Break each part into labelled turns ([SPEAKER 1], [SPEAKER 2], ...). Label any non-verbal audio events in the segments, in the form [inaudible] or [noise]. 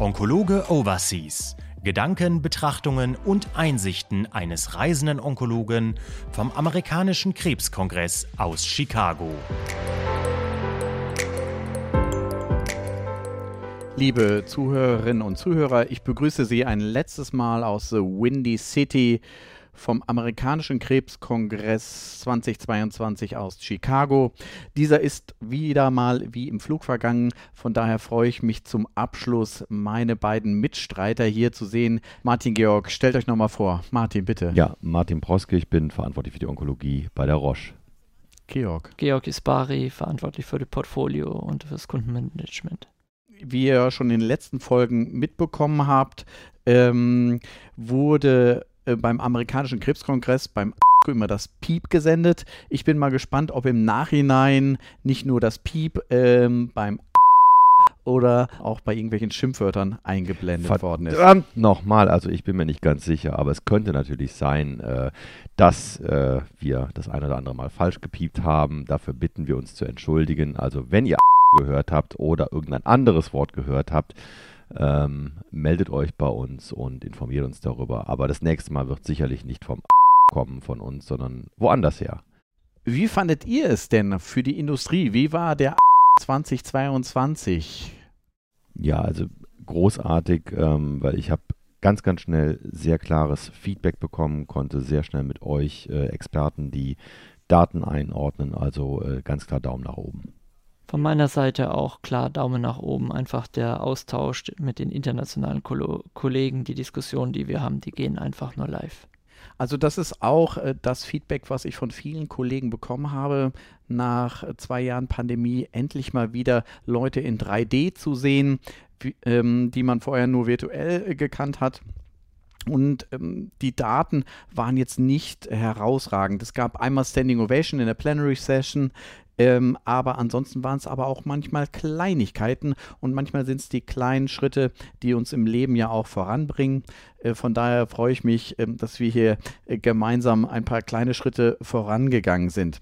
[SPEAKER 1] Onkologe Overseas. Gedanken, Betrachtungen und Einsichten eines reisenden Onkologen vom amerikanischen Krebskongress aus Chicago.
[SPEAKER 2] Liebe Zuhörerinnen und Zuhörer, ich begrüße Sie ein letztes Mal aus The Windy City vom amerikanischen Krebskongress 2022 aus Chicago. Dieser ist wieder mal wie im Flug vergangen. Von daher freue ich mich zum Abschluss, meine beiden Mitstreiter hier zu sehen. Martin Georg, stellt euch nochmal vor. Martin, bitte.
[SPEAKER 3] Ja, Martin Proske, ich bin verantwortlich für die Onkologie bei der Roche.
[SPEAKER 2] Georg.
[SPEAKER 4] Georg Isbari, verantwortlich für das Portfolio und für das Kundenmanagement.
[SPEAKER 2] Wie ihr schon in den letzten Folgen mitbekommen habt, ähm, wurde äh, beim amerikanischen Krebskongress, beim immer das Piep gesendet. Ich bin mal gespannt, ob im Nachhinein nicht nur das Piep ähm, beim oder auch bei irgendwelchen Schimpfwörtern eingeblendet
[SPEAKER 3] Verdammt
[SPEAKER 2] worden ist.
[SPEAKER 3] Nochmal, also ich bin mir nicht ganz sicher, aber es könnte natürlich sein, äh, dass äh, wir das eine oder andere Mal falsch gepiept haben. Dafür bitten wir uns zu entschuldigen. Also wenn ihr gehört habt oder irgendein anderes Wort gehört habt, ähm, meldet euch bei uns und informiert uns darüber. Aber das nächste Mal wird sicherlich nicht vom [laughs] kommen von uns, sondern woanders her.
[SPEAKER 2] Wie fandet ihr es denn für die Industrie? Wie war der [laughs] 2022?
[SPEAKER 3] Ja, also großartig, ähm, weil ich habe ganz, ganz schnell sehr klares Feedback bekommen, konnte sehr schnell mit euch äh, Experten die Daten einordnen. Also äh, ganz klar Daumen nach oben.
[SPEAKER 4] Von meiner Seite auch klar Daumen nach oben. Einfach der Austausch mit den internationalen Ko Kollegen, die Diskussionen, die wir haben, die gehen einfach nur live.
[SPEAKER 2] Also das ist auch äh, das Feedback, was ich von vielen Kollegen bekommen habe, nach zwei Jahren Pandemie endlich mal wieder Leute in 3D zu sehen, wie, ähm, die man vorher nur virtuell äh, gekannt hat. Und ähm, die Daten waren jetzt nicht herausragend. Es gab einmal Standing Ovation in der Plenary Session. Ähm, aber ansonsten waren es aber auch manchmal Kleinigkeiten und manchmal sind es die kleinen Schritte, die uns im Leben ja auch voranbringen. Äh, von daher freue ich mich, äh, dass wir hier äh, gemeinsam ein paar kleine Schritte vorangegangen sind.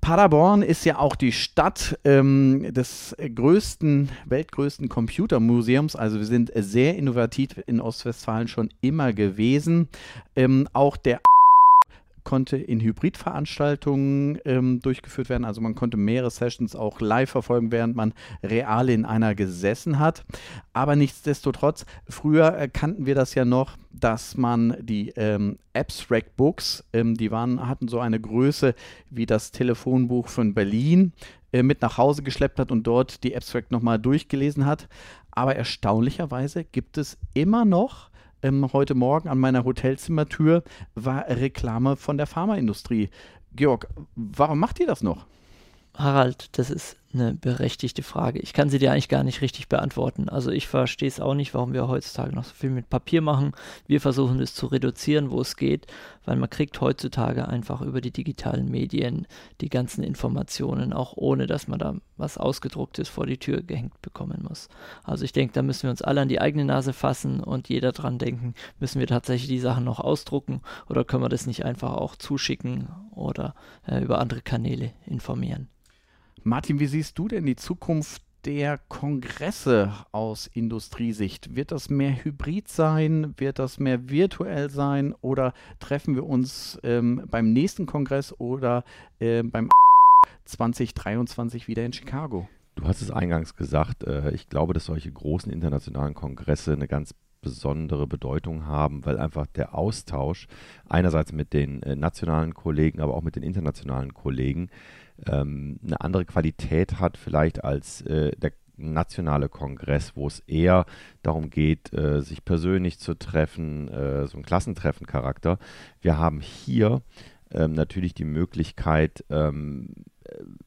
[SPEAKER 2] Paderborn ist ja auch die Stadt ähm, des größten, weltgrößten Computermuseums. Also wir sind sehr innovativ in Ostwestfalen schon immer gewesen. Ähm, auch der konnte in Hybridveranstaltungen ähm, durchgeführt werden. Also man konnte mehrere Sessions auch live verfolgen, während man real in einer gesessen hat. Aber nichtsdestotrotz, früher äh, kannten wir das ja noch, dass man die ähm, Abstract Books, ähm, die waren, hatten so eine Größe wie das Telefonbuch von Berlin, äh, mit nach Hause geschleppt hat und dort die Abstract nochmal durchgelesen hat. Aber erstaunlicherweise gibt es immer noch ähm, heute Morgen an meiner Hotelzimmertür war Reklame von der Pharmaindustrie. Georg, warum macht ihr das noch?
[SPEAKER 4] Harald, das ist eine berechtigte Frage. Ich kann sie dir eigentlich gar nicht richtig beantworten. Also ich verstehe es auch nicht, warum wir heutzutage noch so viel mit Papier machen. Wir versuchen es zu reduzieren, wo es geht, weil man kriegt heutzutage einfach über die digitalen Medien die ganzen Informationen, auch ohne dass man da was ausgedrucktes vor die Tür gehängt bekommen muss. Also ich denke, da müssen wir uns alle an die eigene Nase fassen und jeder dran denken, müssen wir tatsächlich die Sachen noch ausdrucken oder können wir das nicht einfach auch zuschicken oder äh, über andere Kanäle informieren.
[SPEAKER 2] Martin, wie siehst du denn die Zukunft der Kongresse aus Industriesicht? Wird das mehr hybrid sein? Wird das mehr virtuell sein? Oder treffen wir uns ähm, beim nächsten Kongress oder äh, beim [laughs] 2023 wieder in Chicago?
[SPEAKER 3] Du hast es eingangs gesagt, äh, ich glaube, dass solche großen internationalen Kongresse eine ganz besondere Bedeutung haben, weil einfach der Austausch einerseits mit den äh, nationalen Kollegen, aber auch mit den internationalen Kollegen ähm, eine andere Qualität hat vielleicht als äh, der nationale Kongress, wo es eher darum geht, äh, sich persönlich zu treffen, äh, so ein Klassentreffen-Charakter. Wir haben hier ähm, natürlich die Möglichkeit, ähm,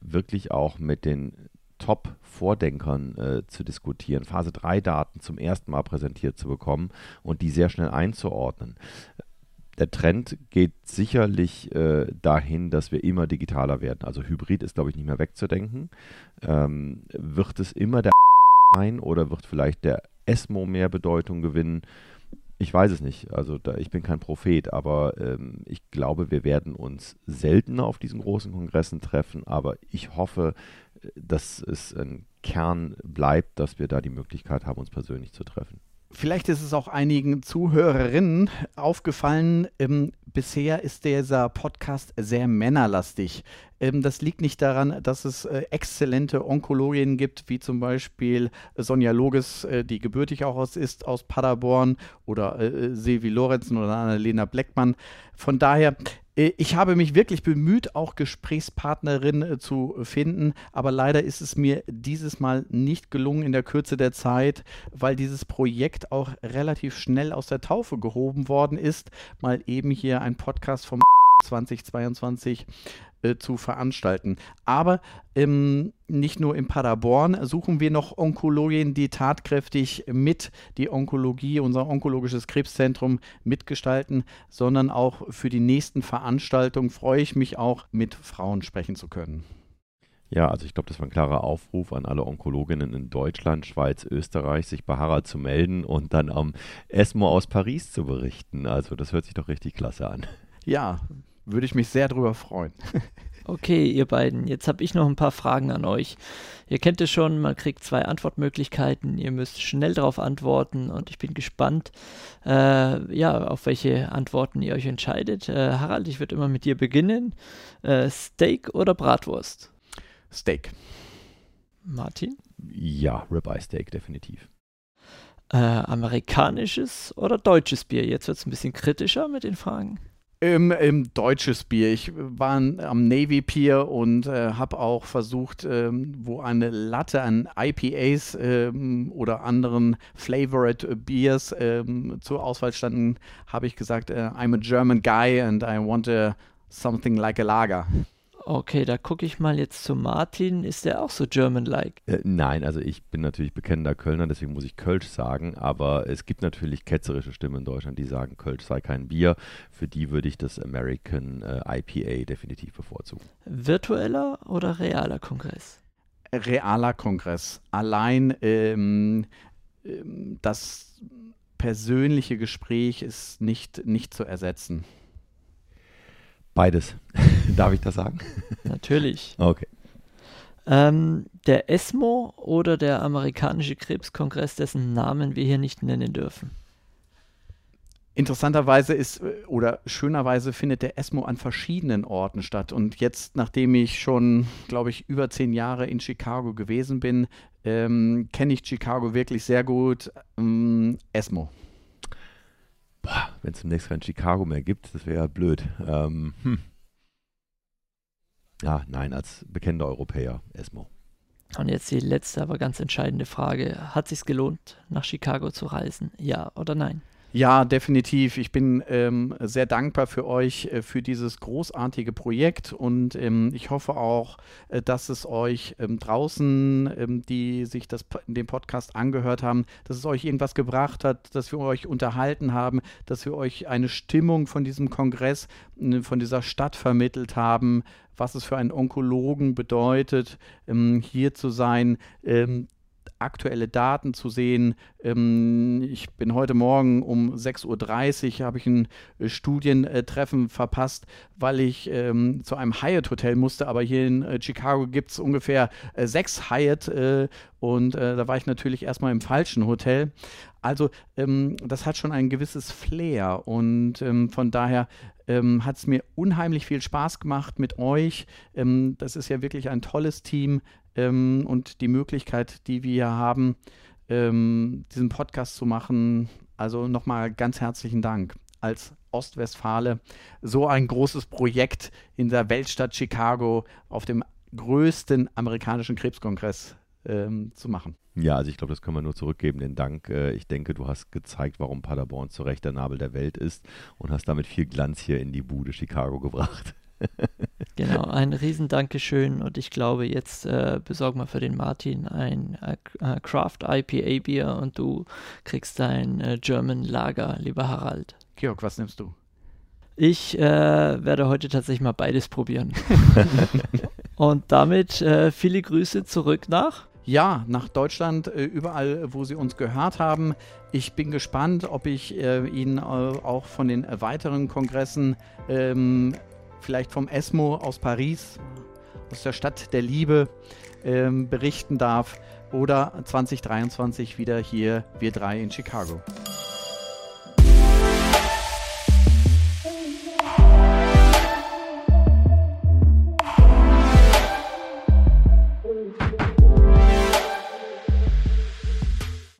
[SPEAKER 3] wirklich auch mit den Top-Vordenkern äh, zu diskutieren, Phase 3-Daten zum ersten Mal präsentiert zu bekommen und die sehr schnell einzuordnen der Trend geht sicherlich äh, dahin, dass wir immer digitaler werden. Also Hybrid ist, glaube ich, nicht mehr wegzudenken. Ähm, wird es immer der [laughs] sein oder wird vielleicht der ESMO mehr Bedeutung gewinnen? Ich weiß es nicht. Also da, ich bin kein Prophet, aber ähm, ich glaube, wir werden uns seltener auf diesen großen Kongressen treffen. Aber ich hoffe, äh, dass es ein Kern bleibt, dass wir da die Möglichkeit haben, uns persönlich zu treffen.
[SPEAKER 2] Vielleicht ist es auch einigen Zuhörerinnen aufgefallen, ähm, bisher ist dieser Podcast sehr männerlastig. Ähm, das liegt nicht daran, dass es äh, exzellente Onkologinnen gibt, wie zum Beispiel Sonja Loges, äh, die gebürtig auch aus ist, aus Paderborn, oder äh, Silvi Lorenzen oder Annalena Bleckmann. Von daher äh, ich habe mich wirklich bemüht, auch Gesprächspartnerinnen äh, zu finden, aber leider ist es mir dieses Mal nicht gelungen in der Kürze der Zeit, weil dieses Projekt auch relativ schnell aus der Taufe gehoben worden ist. Mal eben hier ein Podcast vom [laughs] 2022 äh, zu veranstalten. Aber ähm, nicht nur in Paderborn suchen wir noch Onkologien, die tatkräftig mit die Onkologie, unser onkologisches Krebszentrum mitgestalten, sondern auch für die nächsten Veranstaltungen freue ich mich auch, mit Frauen sprechen zu können.
[SPEAKER 3] Ja, also ich glaube, das war ein klarer Aufruf an alle Onkologinnen in Deutschland, Schweiz, Österreich, sich bei Harald zu melden und dann am ESMO aus Paris zu berichten. Also das hört sich doch richtig klasse an.
[SPEAKER 2] Ja, würde ich mich sehr drüber freuen. [laughs]
[SPEAKER 4] Okay, ihr beiden, jetzt habe ich noch ein paar Fragen an euch. Ihr kennt es schon, man kriegt zwei Antwortmöglichkeiten, ihr müsst schnell darauf antworten und ich bin gespannt, äh, ja, auf welche Antworten ihr euch entscheidet. Äh, Harald, ich würde immer mit dir beginnen. Äh, Steak oder Bratwurst?
[SPEAKER 2] Steak.
[SPEAKER 4] Martin?
[SPEAKER 3] Ja, Ribeye Steak, definitiv.
[SPEAKER 4] Äh, amerikanisches oder deutsches Bier? Jetzt wird es ein bisschen kritischer mit den Fragen.
[SPEAKER 2] Im, im deutsches Bier. Ich war am Navy Pier und äh, habe auch versucht, ähm, wo eine Latte an IPAs ähm, oder anderen Flavored Beers ähm, zur Auswahl standen, habe ich gesagt, äh, I'm a German guy and I want a, something like a lager.
[SPEAKER 4] Okay, da gucke ich mal jetzt zu Martin. Ist der auch so German-like?
[SPEAKER 3] Äh, nein, also ich bin natürlich bekennender Kölner, deswegen muss ich Kölsch sagen. Aber es gibt natürlich ketzerische Stimmen in Deutschland, die sagen, Kölsch sei kein Bier. Für die würde ich das American äh, IPA definitiv bevorzugen.
[SPEAKER 4] Virtueller oder realer Kongress?
[SPEAKER 2] Realer Kongress. Allein ähm, ähm, das persönliche Gespräch ist nicht, nicht zu ersetzen.
[SPEAKER 3] Beides. Darf ich das sagen? [laughs]
[SPEAKER 4] Natürlich.
[SPEAKER 3] Okay.
[SPEAKER 4] Ähm, der ESMO oder der amerikanische Krebskongress, dessen Namen wir hier nicht nennen dürfen?
[SPEAKER 2] Interessanterweise ist oder schönerweise findet der ESMO an verschiedenen Orten statt. Und jetzt, nachdem ich schon, glaube ich, über zehn Jahre in Chicago gewesen bin, ähm, kenne ich Chicago wirklich sehr gut. Ähm, ESMO
[SPEAKER 3] wenn es demnächst kein Chicago mehr gibt, das wäre ja blöd. Ähm, hm. Ja, nein, als bekennender Europäer, ESMO.
[SPEAKER 4] Und jetzt die letzte, aber ganz entscheidende Frage. Hat es sich gelohnt, nach Chicago zu reisen? Ja oder nein?
[SPEAKER 2] Ja, definitiv. Ich bin ähm, sehr dankbar für euch, äh, für dieses großartige Projekt und ähm, ich hoffe auch, äh, dass es euch ähm, draußen, ähm, die sich das, den Podcast angehört haben, dass es euch irgendwas gebracht hat, dass wir euch unterhalten haben, dass wir euch eine Stimmung von diesem Kongress, von dieser Stadt vermittelt haben, was es für einen Onkologen bedeutet, ähm, hier zu sein, ähm, aktuelle Daten zu sehen. Ähm, ich bin heute Morgen um 6.30 Uhr, habe ich ein äh, Studientreffen verpasst, weil ich ähm, zu einem Hyatt-Hotel musste, aber hier in äh, Chicago gibt es ungefähr äh, sechs Hyatt äh, und äh, da war ich natürlich erstmal im falschen Hotel. Also ähm, das hat schon ein gewisses Flair und ähm, von daher ähm, hat es mir unheimlich viel Spaß gemacht mit euch. Ähm, das ist ja wirklich ein tolles Team ähm, und die Möglichkeit, die wir haben, ähm, diesen Podcast zu machen. Also nochmal ganz herzlichen Dank als Ostwestfale so ein großes Projekt in der Weltstadt Chicago auf dem größten amerikanischen Krebskongress ähm, zu machen.
[SPEAKER 3] Ja, also ich glaube, das können wir nur zurückgeben, den Dank. Äh, ich denke, du hast gezeigt, warum Paderborn zu Recht der Nabel der Welt ist und hast damit viel Glanz hier in die Bude Chicago gebracht. [laughs]
[SPEAKER 4] genau, ein riesen Dankeschön und ich glaube, jetzt äh, besorgen wir für den Martin ein äh, äh Craft IPA Bier und du kriegst dein äh, German Lager, lieber Harald.
[SPEAKER 2] Georg, was nimmst du?
[SPEAKER 4] Ich äh, werde heute tatsächlich mal beides probieren. [laughs] und damit äh, viele Grüße zurück nach
[SPEAKER 2] ja, nach Deutschland, äh, überall, wo Sie uns gehört haben. Ich bin gespannt, ob ich äh, Ihnen äh, auch von den weiteren Kongressen, ähm, vielleicht vom ESMO aus Paris, aus der Stadt der Liebe, ähm, berichten darf oder 2023 wieder hier, wir drei in Chicago.